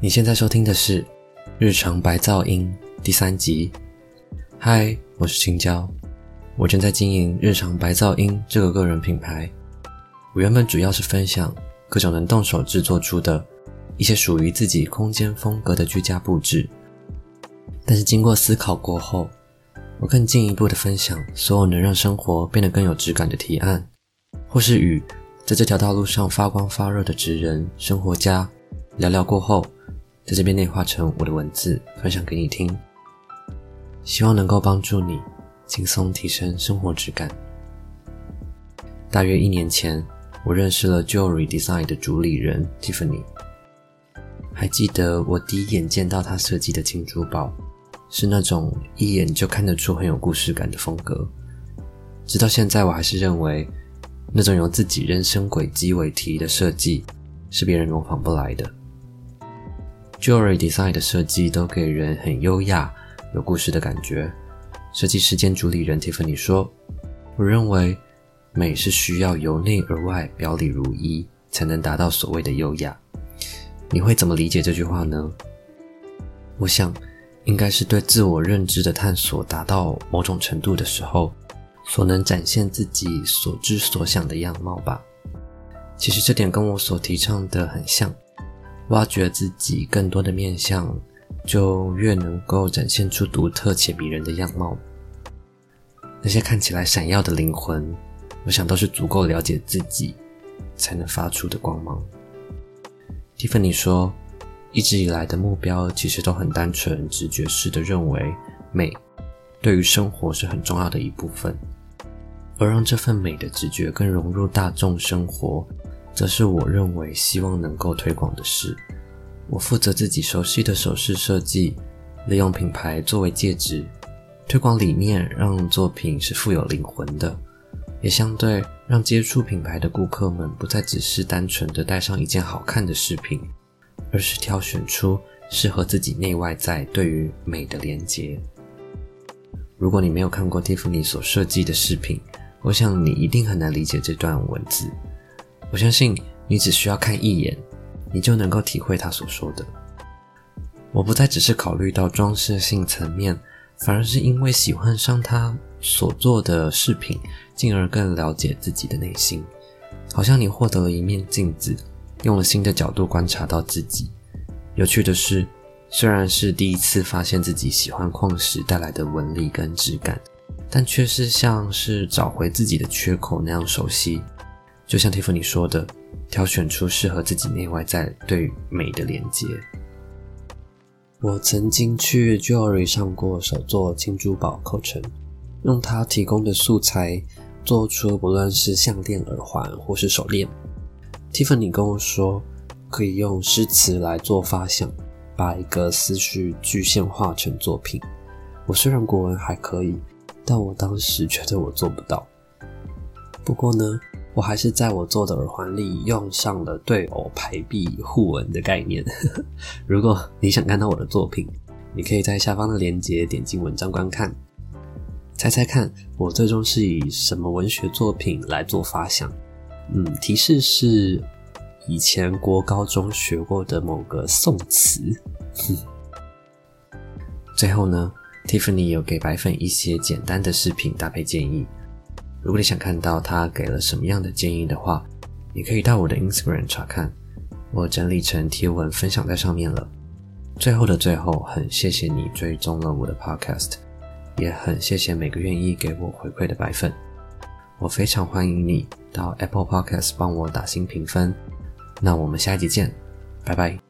你现在收听的是《日常白噪音》第三集。嗨，我是青椒，我正在经营《日常白噪音》这个个人品牌。我原本主要是分享各种能动手制作出的一些属于自己空间风格的居家布置，但是经过思考过后，我更进一步的分享所有能让生活变得更有质感的提案，或是与在这条道路上发光发热的职人、生活家聊聊过后。在这边内化成我的文字，分享给你听，希望能够帮助你轻松提升生活质感。大约一年前，我认识了 Jewelry Design 的主理人 Tiffany。还记得我第一眼见到他设计的金珠宝，是那种一眼就看得出很有故事感的风格。直到现在，我还是认为，那种由自己人生轨迹为题的设计，是别人模仿不来的。Jewelry Design 的设计都给人很优雅、有故事的感觉。设计师兼主理人 Tiffany 说：“我认为美是需要由内而外表里如一，才能达到所谓的优雅。”你会怎么理解这句话呢？我想，应该是对自我认知的探索达到某种程度的时候，所能展现自己所知所想的样貌吧。其实这点跟我所提倡的很像。挖掘自己更多的面相，就越能够展现出独特且迷人的样貌。那些看起来闪耀的灵魂，我想都是足够了解自己才能发出的光芒。蒂芬尼说，一直以来的目标其实都很单纯、直觉式的认为美对于生活是很重要的一部分，而让这份美的直觉更融入大众生活。则是我认为希望能够推广的事。我负责自己熟悉的首饰设计，利用品牌作为介质，推广理念让作品是富有灵魂的，也相对让接触品牌的顾客们不再只是单纯的带上一件好看的饰品，而是挑选出适合自己内外在对于美的连接。如果你没有看过蒂芙尼所设计的饰品，我想你一定很难理解这段文字。我相信你只需要看一眼，你就能够体会他所说的。我不再只是考虑到装饰性层面，反而是因为喜欢上它所做的饰品，进而更了解自己的内心。好像你获得了一面镜子，用了新的角度观察到自己。有趣的是，虽然是第一次发现自己喜欢矿石带来的纹理跟质感，但却是像是找回自己的缺口那样熟悉。就像蒂芙尼说的，挑选出适合自己内外在对美的连接。我曾经去 Jewelry 上过手做金珠宝课程，用它提供的素材做出不论是项链、耳环或是手链。蒂芙尼跟我说，可以用诗词来做发想，把一个思绪具现化成作品。我虽然国文还可以，但我当时觉得我做不到。不过呢。我还是在我做的耳环里用上了对偶排比互文的概念。如果你想看到我的作品，你可以在下方的链接点进文章观看。猜猜看，我最终是以什么文学作品来做发想？嗯，提示是以前国高中学过的某个宋词。最后呢，Tiffany 有给白粉一些简单的饰品搭配建议。如果你想看到他给了什么样的建议的话，你可以到我的 Instagram 查看，我整理成贴文分享在上面了。最后的最后，很谢谢你追踪了我的 Podcast，也很谢谢每个愿意给我回馈的白粉。我非常欢迎你到 Apple Podcast 帮我打新评分。那我们下一集见，拜拜。